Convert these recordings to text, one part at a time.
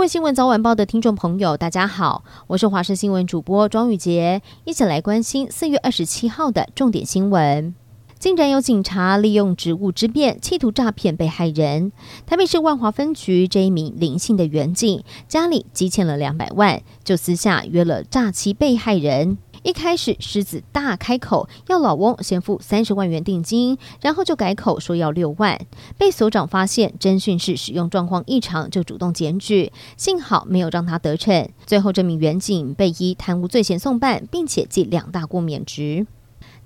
各位新闻早晚报的听众朋友，大家好，我是华视新闻主播庄宇杰，一起来关心四月二十七号的重点新闻。竟然有警察利用职务之便，企图诈骗被害人。台北市万华分局这一名林姓的员警，家里积欠了两百万，就私下约了诈欺被害人。一开始狮子大开口要老翁先付三十万元定金，然后就改口说要六万。被所长发现侦讯室使用状况异常，就主动检举，幸好没有让他得逞。最后这名员警被依贪污罪嫌送办，并且记两大过免职。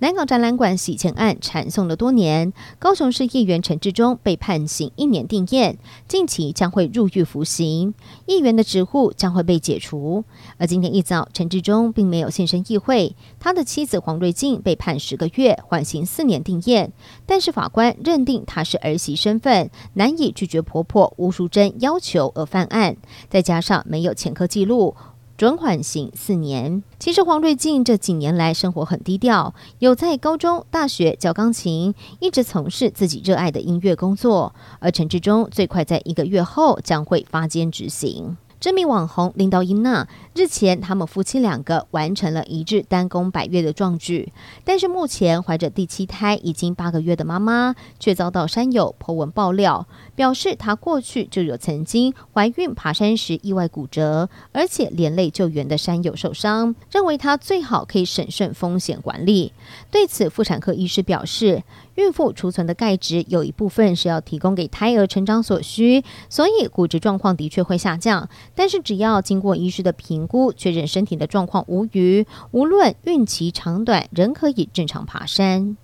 南港展览馆洗钱案缠讼了多年，高雄市议员陈志忠被判刑一年定谳，近期将会入狱服刑，议员的职务将会被解除。而今天一早，陈志忠并没有现身议会，他的妻子黄瑞静被判十个月，缓刑四年定谳，但是法官认定她是儿媳身份，难以拒绝婆婆吴淑珍要求而犯案，再加上没有前科记录。转缓刑四年。其实黄瑞静这几年来生活很低调，有在高中、大学教钢琴，一直从事自己热爱的音乐工作。而陈志忠最快在一个月后将会发监执行。知名网红林道英娜日前，他们夫妻两个完成了一日单攻百岳的壮举，但是目前怀着第七胎已经八个月的妈妈，却遭到山友 po 文爆料，表示她过去就有曾经怀孕爬山时意外骨折，而且连累救援的山友受伤，认为她最好可以审慎风险管理。对此，妇产科医师表示，孕妇储存的钙质有一部分是要提供给胎儿成长所需，所以骨质状况的确会下降。但是只要经过医师的评估，确认身体的状况无虞，无论孕期长短，仍可以正常爬山。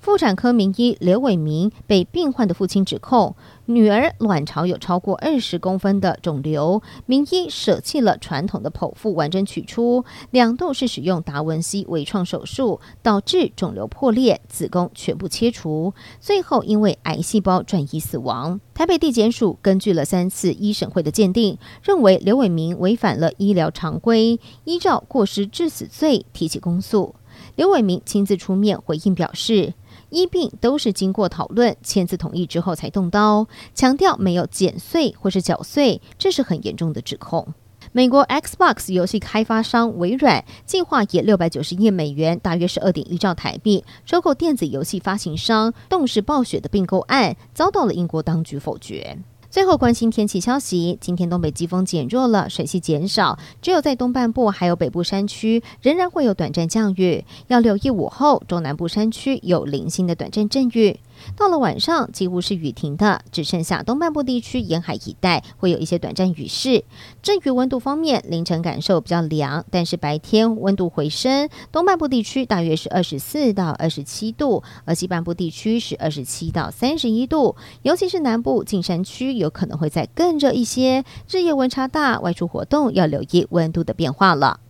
妇产科名医刘伟明被病患的父亲指控，女儿卵巢有超过二十公分的肿瘤，名医舍弃了传统的剖腹完整取出，两度是使用达文西微创手术，导致肿瘤破裂，子宫全部切除，最后因为癌细胞转移死亡。被地检署根据了三次一审会的鉴定，认为刘伟明违反了医疗常规，依照过失致死罪提起公诉。刘伟明亲自出面回应表示。医病都是经过讨论、签字同意之后才动刀，强调没有剪碎或是绞碎，这是很严重的指控。美国 Xbox 游戏开发商微软计划以六百九十亿美元（大约是二点一兆台币）收购电子游戏发行商动视暴雪的并购案，遭到了英国当局否决。最后关心天气消息，今天东北季风减弱了，水汽减少，只有在东半部还有北部山区仍然会有短暂降雨，要留意午后中南部山区有零星的短暂阵雨。到了晚上，几乎是雨停的，只剩下东半部地区沿海一带会有一些短暂雨势。至于温度方面，凌晨感受比较凉，但是白天温度回升。东半部地区大约是二十四到二十七度，而西半部地区是二十七到三十一度。尤其是南部近山区有可能会再更热一些，日夜温差大，外出活动要留意温度的变化了。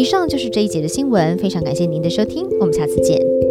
以上就是这一节的新闻，非常感谢您的收听，我们下次见。